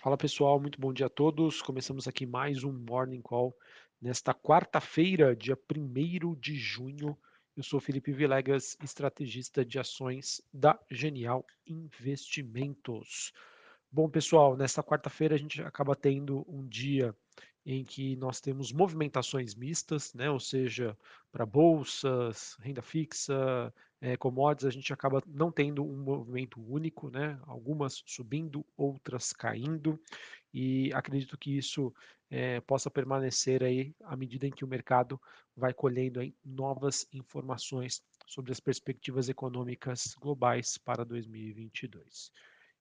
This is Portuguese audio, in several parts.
Fala pessoal, muito bom dia a todos. Começamos aqui mais um Morning Call nesta quarta-feira, dia 1 de junho. Eu sou Felipe Vilegas, estrategista de ações da Genial Investimentos. Bom, pessoal, nesta quarta-feira a gente acaba tendo um dia em que nós temos movimentações mistas, né? ou seja, para bolsas, renda fixa, é, commodities, a gente acaba não tendo um movimento único, né? algumas subindo, outras caindo, e acredito que isso é, possa permanecer aí à medida em que o mercado vai colhendo aí novas informações sobre as perspectivas econômicas globais para 2022.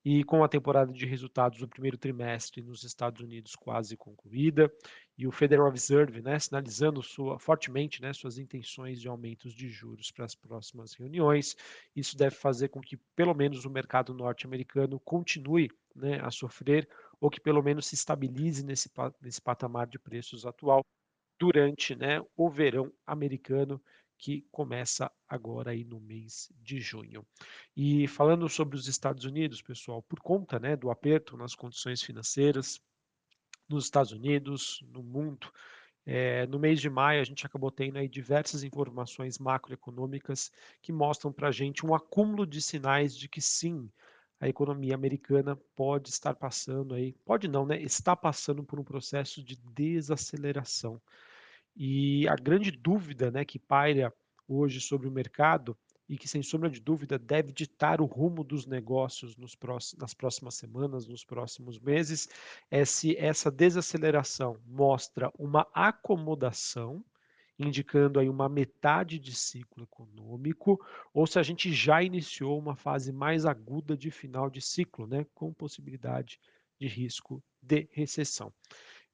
E com a temporada de resultados do primeiro trimestre nos Estados Unidos quase concluída, e o Federal Reserve né, sinalizando sua, fortemente né, suas intenções de aumentos de juros para as próximas reuniões, isso deve fazer com que pelo menos o mercado norte-americano continue né, a sofrer, ou que pelo menos se estabilize nesse, nesse patamar de preços atual durante né, o verão americano que começa agora aí no mês de junho. E falando sobre os Estados Unidos, pessoal, por conta né, do aperto nas condições financeiras nos Estados Unidos, no mundo, é, no mês de maio, a gente acabou tendo aí diversas informações macroeconômicas que mostram para a gente um acúmulo de sinais de que sim, a economia americana pode estar passando aí, pode não, né? Está passando por um processo de desaceleração. E a grande dúvida né, que paira hoje sobre o mercado e que, sem sombra de dúvida, deve ditar o rumo dos negócios próximos, nas próximas semanas, nos próximos meses, é se essa desaceleração mostra uma acomodação, indicando aí uma metade de ciclo econômico, ou se a gente já iniciou uma fase mais aguda de final de ciclo, né, com possibilidade de risco de recessão.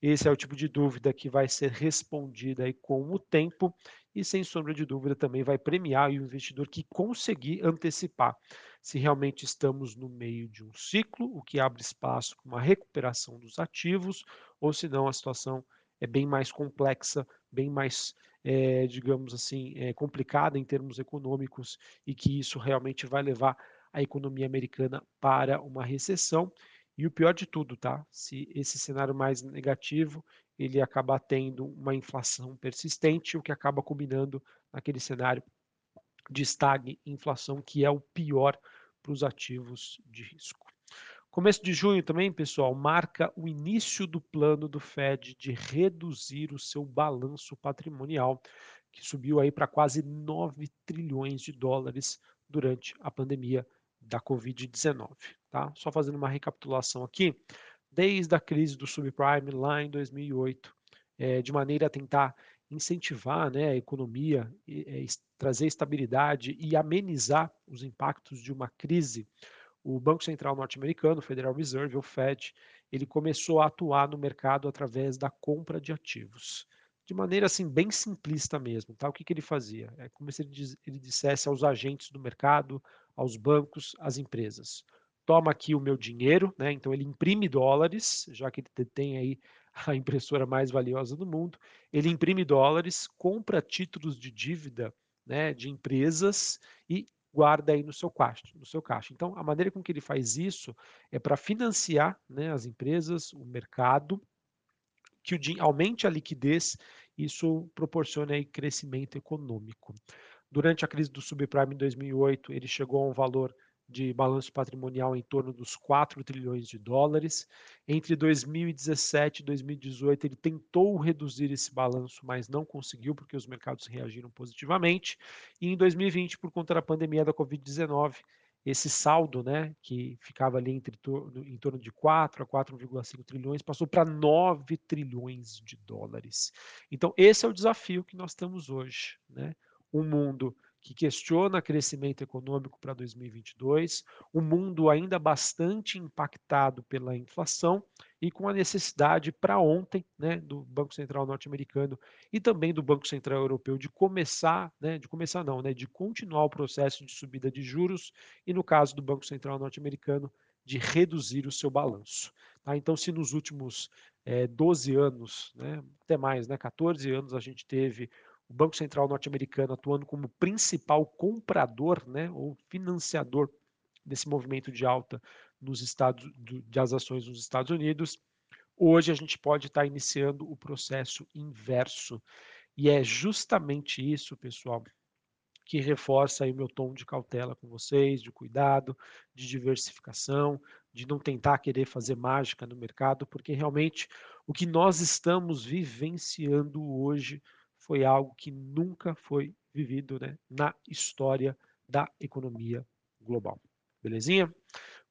Esse é o tipo de dúvida que vai ser respondida aí com o tempo e, sem sombra de dúvida, também vai premiar o investidor que conseguir antecipar. Se realmente estamos no meio de um ciclo, o que abre espaço para uma recuperação dos ativos, ou se não, a situação é bem mais complexa, bem mais, é, digamos assim, é, complicada em termos econômicos e que isso realmente vai levar a economia americana para uma recessão e o pior de tudo, tá? Se esse cenário mais negativo, ele acaba tendo uma inflação persistente, o que acaba combinando naquele cenário de estag inflação, que é o pior para os ativos de risco. Começo de junho também, pessoal, marca o início do plano do Fed de reduzir o seu balanço patrimonial, que subiu aí para quase 9 trilhões de dólares durante a pandemia da Covid-19. Tá? Só fazendo uma recapitulação aqui, desde a crise do subprime lá em 2008, é, de maneira a tentar incentivar né, a economia, é, trazer estabilidade e amenizar os impactos de uma crise, o Banco Central norte-americano, Federal Reserve, o Fed, ele começou a atuar no mercado através da compra de ativos. De maneira assim bem simplista mesmo, tá? O que, que ele fazia? É como se ele, diz, ele dissesse aos agentes do mercado, aos bancos, às empresas. Toma aqui o meu dinheiro, né? Então ele imprime dólares, já que ele tem aí a impressora mais valiosa do mundo. Ele imprime dólares, compra títulos de dívida, né, de empresas e guarda aí no seu caixa, no seu caixa. Então, a maneira com que ele faz isso é para financiar, né, as empresas, o mercado, que o, aumente a liquidez, isso proporciona aí crescimento econômico. Durante a crise do subprime em 2008, ele chegou a um valor de balanço patrimonial em torno dos 4 trilhões de dólares. Entre 2017 e 2018, ele tentou reduzir esse balanço, mas não conseguiu, porque os mercados reagiram positivamente. E em 2020, por conta da pandemia da Covid-19, esse saldo, né, que ficava ali entre, em torno de 4 a 4,5 trilhões, passou para 9 trilhões de dólares. Então, esse é o desafio que nós estamos hoje. Né? Um mundo que questiona crescimento econômico para 2022, um mundo ainda bastante impactado pela inflação e com a necessidade para ontem, né, do Banco Central norte-americano e também do Banco Central Europeu de começar, né, de começar não, né, de continuar o processo de subida de juros e no caso do Banco Central norte-americano de reduzir o seu balanço. Tá? Então, se nos últimos é, eh, 12 anos, né, até mais, né, 14 anos, a gente teve o Banco Central norte-americano atuando como principal comprador né, ou financiador desse movimento de alta nos Estados, das ações nos Estados Unidos. Hoje a gente pode estar iniciando o processo inverso. E é justamente isso, pessoal, que reforça o meu tom de cautela com vocês, de cuidado, de diversificação, de não tentar querer fazer mágica no mercado, porque realmente o que nós estamos vivenciando hoje foi algo que nunca foi vivido né, na história da economia global. Belezinha?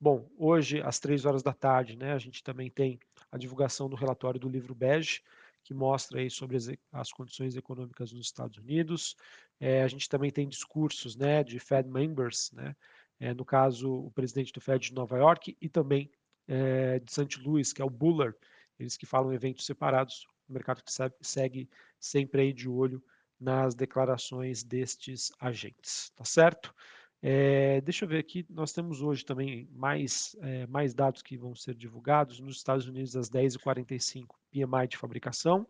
Bom, hoje às três horas da tarde, né, a gente também tem a divulgação do relatório do livro Bege, que mostra aí sobre as, as condições econômicas nos Estados Unidos. É, a gente também tem discursos né, de Fed members, né, é, no caso o presidente do Fed de Nova York e também é, de St. Louis, que é o Buller, eles que falam eventos separados, mercado que segue sempre aí de olho nas declarações destes agentes, tá certo? É, deixa eu ver aqui, nós temos hoje também mais, é, mais dados que vão ser divulgados. Nos Estados Unidos, às 10h45, PMI de fabricação,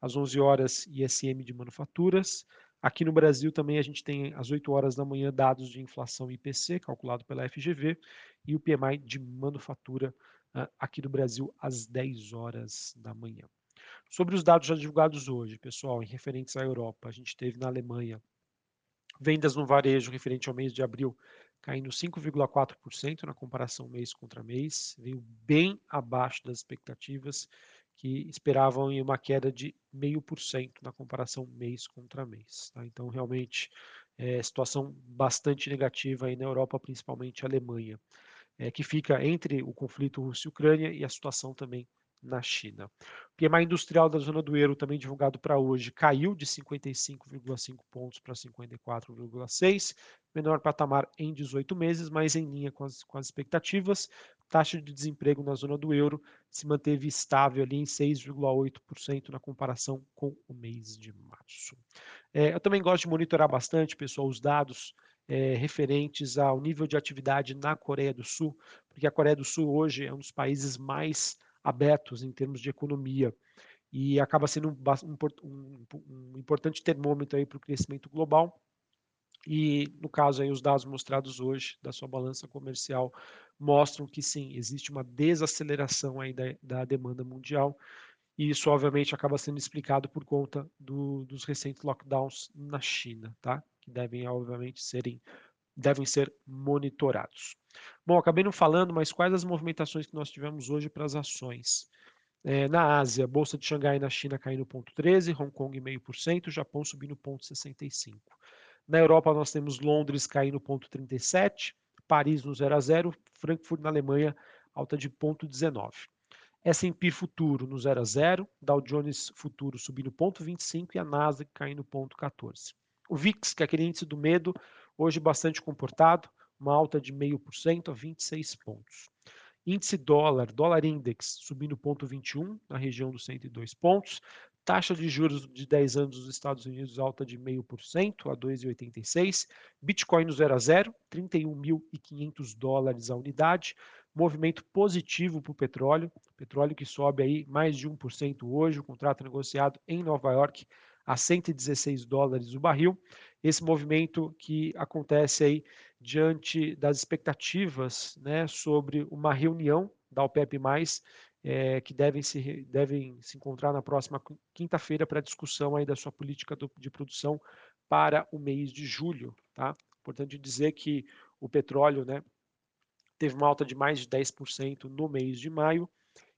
às 11 horas ISM de manufaturas. Aqui no Brasil também a gente tem às 8 horas da manhã dados de inflação IPC, calculado pela FGV, e o PMI de manufatura uh, aqui no Brasil às 10 horas da manhã. Sobre os dados já divulgados hoje, pessoal, em referentes à Europa, a gente teve na Alemanha Vendas no varejo referente ao mês de abril caindo 5,4% na comparação mês contra mês, veio bem abaixo das expectativas que esperavam uma queda de 0,5% na comparação mês contra mês. Tá? Então, realmente, é situação bastante negativa aí na Europa, principalmente a Alemanha, é, que fica entre o conflito Rússia e Ucrânia e a situação também na China. O PMI industrial da zona do euro, também divulgado para hoje, caiu de 55,5 pontos para 54,6, menor patamar em 18 meses, mas em linha com as, com as expectativas. Taxa de desemprego na zona do euro se manteve estável ali em 6,8% na comparação com o mês de março. É, eu também gosto de monitorar bastante, pessoal, os dados é, referentes ao nível de atividade na Coreia do Sul, porque a Coreia do Sul hoje é um dos países mais abertos em termos de economia e acaba sendo um, um, um importante termômetro aí para o crescimento global. E no caso aí os dados mostrados hoje da sua balança comercial mostram que sim existe uma desaceleração aí da, da demanda mundial e isso obviamente acaba sendo explicado por conta do, dos recentes lockdowns na China, tá? Que devem obviamente serem devem ser monitorados. Bom, acabei não falando, mas quais as movimentações que nós tivemos hoje para as ações? É, na Ásia, Bolsa de Xangai na China caindo 0,13%, Hong Kong 0,5%, Japão subindo 0,65%. Na Europa, nós temos Londres caindo 0,37%, Paris no 0 a 0, Frankfurt na Alemanha alta de 0,19%. S&P futuro no 0 a 0, Dow Jones futuro subindo 0,25 e a Nasdaq caindo 0,14. O VIX, que é aquele índice do medo, hoje bastante comportado, uma alta de 0,5% a 26 pontos. Índice dólar, dólar index subindo 0,21 na região dos 102 pontos. Taxa de juros de 10 anos dos Estados Unidos alta de 0,5% a 2,86. Bitcoin no 0 a 0, 31.500 dólares a unidade. Movimento positivo para o petróleo. Petróleo que sobe aí mais de 1% hoje. O contrato negociado em Nova York a 116 dólares o barril. Esse movimento que acontece aí diante das expectativas né, sobre uma reunião da OPEP+, é, que devem se, devem se encontrar na próxima quinta-feira para discussão aí da sua política do, de produção para o mês de julho. Tá? Importante dizer que o petróleo né, teve uma alta de mais de 10% no mês de maio,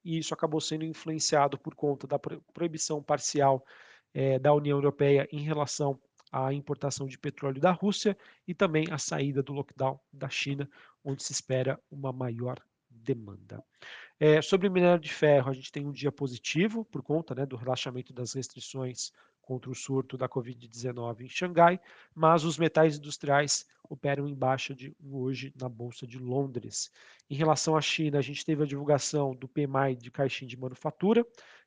e isso acabou sendo influenciado por conta da proibição parcial é, da União Europeia em relação à importação de petróleo da Rússia e também a saída do lockdown da China, onde se espera uma maior demanda. É, sobre o minério de ferro, a gente tem um dia positivo por conta né, do relaxamento das restrições contra o surto da Covid-19 em Xangai, mas os metais industriais operam em baixa de hoje na Bolsa de Londres. Em relação à China, a gente teve a divulgação do PMI de caixinha de manufatura,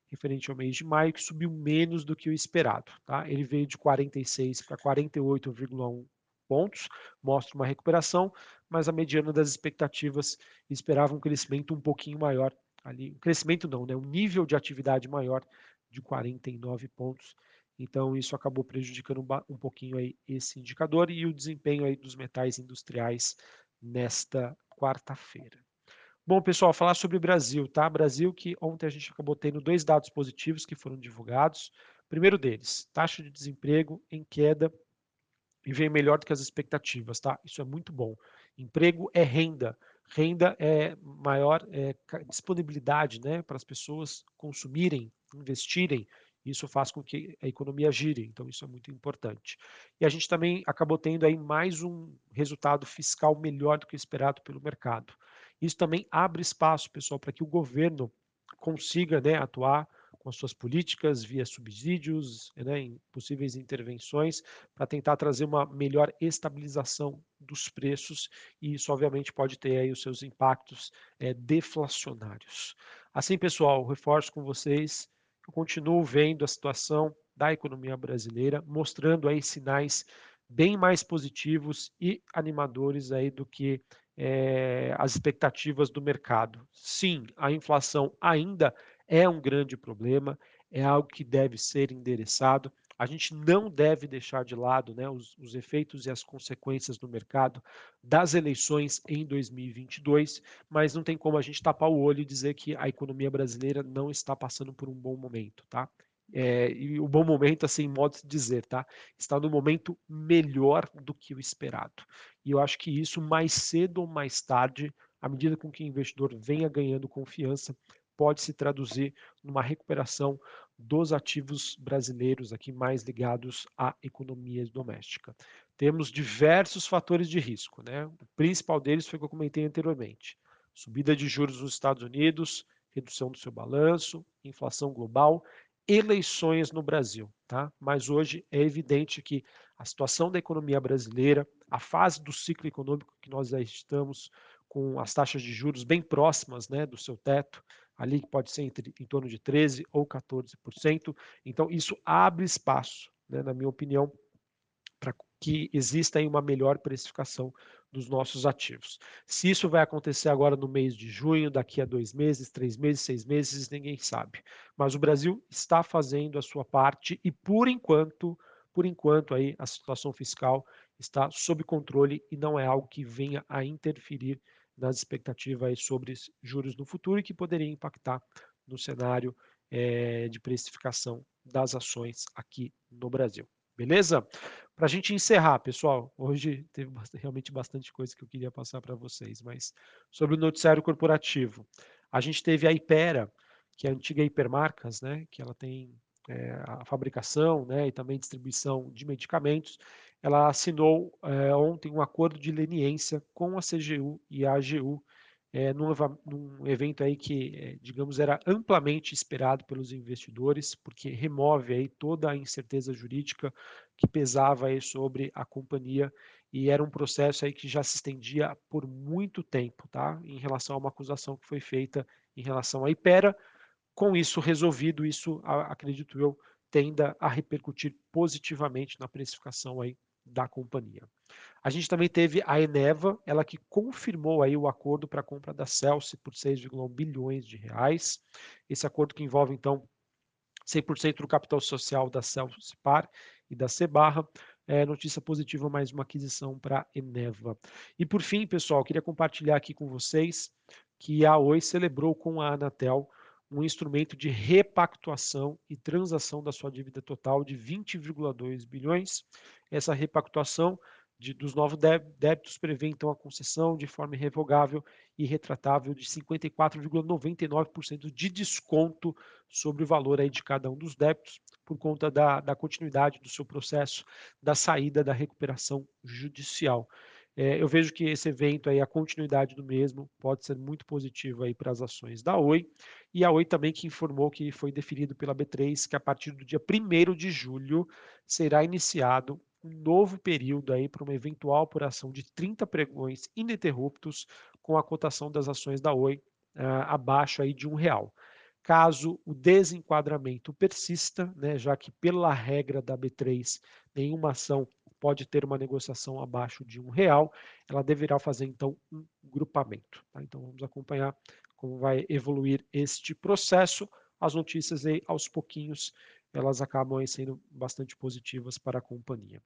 referente ao mês de maio, que subiu menos do que o esperado. Tá? Ele veio de 46 para 48,1 pontos, mostra uma recuperação, mas a mediana das expectativas esperava um crescimento um pouquinho maior ali, um crescimento não, né, um nível de atividade maior de 49 pontos. Então isso acabou prejudicando um, pouquinho aí esse indicador e o desempenho aí dos metais industriais nesta quarta-feira. Bom, pessoal, falar sobre o Brasil, tá? Brasil que ontem a gente acabou tendo dois dados positivos que foram divulgados. Primeiro deles, taxa de desemprego em queda e veio melhor do que as expectativas, tá? Isso é muito bom. Emprego é renda, renda é maior é, disponibilidade, né, para as pessoas consumirem, investirem. Isso faz com que a economia gire, então isso é muito importante. E a gente também acabou tendo aí mais um resultado fiscal melhor do que esperado pelo mercado. Isso também abre espaço, pessoal, para que o governo consiga né, atuar com as suas políticas via subsídios, né, em possíveis intervenções, para tentar trazer uma melhor estabilização dos preços e isso obviamente pode ter aí os seus impactos é, deflacionários. Assim, pessoal, reforço com vocês, eu continuo vendo a situação da economia brasileira, mostrando aí sinais bem mais positivos e animadores aí do que é, as expectativas do mercado. Sim, a inflação ainda é um grande problema, é algo que deve ser endereçado. A gente não deve deixar de lado né, os, os, efeitos e as consequências no mercado das eleições em 2022, mas não tem como a gente tapar o olho e dizer que a economia brasileira não está passando por um bom momento, tá? É, e o bom momento, assim, modo de dizer, tá? Está no momento melhor do que o esperado. E eu acho que isso, mais cedo ou mais tarde, à medida com que o investidor venha ganhando confiança, pode se traduzir numa recuperação dos ativos brasileiros aqui mais ligados à economia doméstica. Temos diversos fatores de risco, né? O principal deles foi o que eu comentei anteriormente: subida de juros nos Estados Unidos, redução do seu balanço, inflação global eleições no Brasil, tá? Mas hoje é evidente que a situação da economia brasileira, a fase do ciclo econômico que nós já estamos, com as taxas de juros bem próximas, né, do seu teto, ali que pode ser entre, em torno de 13 ou 14%. Então isso abre espaço, né, na minha opinião, para que exista uma melhor precificação dos nossos ativos. Se isso vai acontecer agora no mês de junho, daqui a dois meses, três meses, seis meses, ninguém sabe. Mas o Brasil está fazendo a sua parte e, por enquanto, por enquanto aí a situação fiscal está sob controle e não é algo que venha a interferir nas expectativas sobre juros no futuro e que poderia impactar no cenário é, de precificação das ações aqui no Brasil. Beleza? Para a gente encerrar, pessoal, hoje teve realmente bastante coisa que eu queria passar para vocês, mas sobre o noticiário corporativo. A gente teve a Ipera, que é a antiga Hipermarcas, né, que ela tem é, a fabricação né, e também distribuição de medicamentos. Ela assinou é, ontem um acordo de leniência com a CGU e a AGU é, num, num, evento aí que, é, digamos, era amplamente esperado pelos investidores, porque remove aí toda a incerteza jurídica que pesava aí sobre a companhia e era um processo aí que já se estendia por muito tempo, tá? Em relação a uma acusação que foi feita em relação à Ipera. Com isso resolvido, isso, acredito eu, tenda a repercutir positivamente na precificação aí da companhia. A gente também teve a Eneva, ela que confirmou aí o acordo para a compra da Celsi por 6,1 bilhões de reais. Esse acordo que envolve então 100% do capital social da Celsi Par e da Cebarra. É, notícia positiva, mais uma aquisição para a Eneva. E por fim, pessoal, queria compartilhar aqui com vocês que a Oi celebrou com a Anatel um instrumento de repactuação e transação da sua dívida total de 20,2 bilhões. Essa repactuação de, dos novos débitos prevê então a concessão de forma irrevogável e retratável de 54,99% de desconto sobre o valor aí de cada um dos débitos, por conta da, da continuidade do seu processo da saída da recuperação judicial. É, eu vejo que esse evento aí, a continuidade do mesmo, pode ser muito positivo aí para as ações da Oi. E a Oi também que informou que foi definido pela B3 que a partir do dia 1 de julho será iniciado um novo período aí para uma eventual apuração de 30 pregões ininterruptos com a cotação das ações da Oi uh, abaixo aí de um real. Caso o desenquadramento persista, né, já que pela regra da B3 nenhuma ação pode ter uma negociação abaixo de um real, ela deverá fazer então um grupamento. Tá? Então vamos acompanhar como vai evoluir este processo. As notícias aí aos pouquinhos elas acabam sendo bastante positivas para a companhia.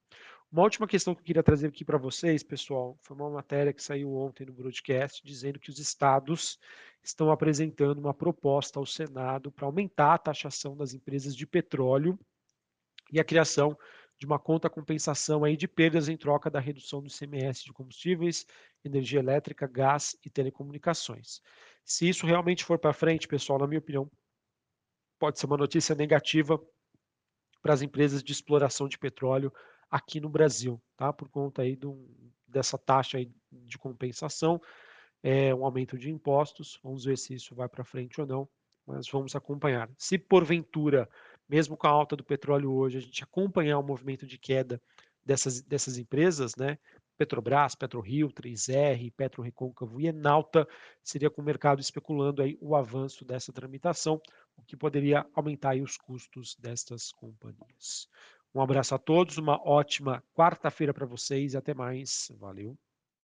Uma última questão que eu queria trazer aqui para vocês, pessoal, foi uma matéria que saiu ontem no broadcast dizendo que os estados estão apresentando uma proposta ao Senado para aumentar a taxação das empresas de petróleo e a criação de uma conta compensação aí de perdas em troca da redução do ICMS de combustíveis, energia elétrica, gás e telecomunicações. Se isso realmente for para frente, pessoal, na minha opinião, pode ser uma notícia negativa para as empresas de exploração de petróleo aqui no Brasil, tá? Por conta aí do, dessa taxa aí de compensação, é, um aumento de impostos. Vamos ver se isso vai para frente ou não, mas vamos acompanhar. Se porventura mesmo com a alta do petróleo hoje, a gente acompanhar o movimento de queda dessas, dessas empresas, né? Petrobras, PetroRio, 3R, Petro Recôncavo e Enalta, seria com o mercado especulando aí o avanço dessa tramitação, o que poderia aumentar os custos destas companhias. Um abraço a todos, uma ótima quarta-feira para vocês e até mais. Valeu.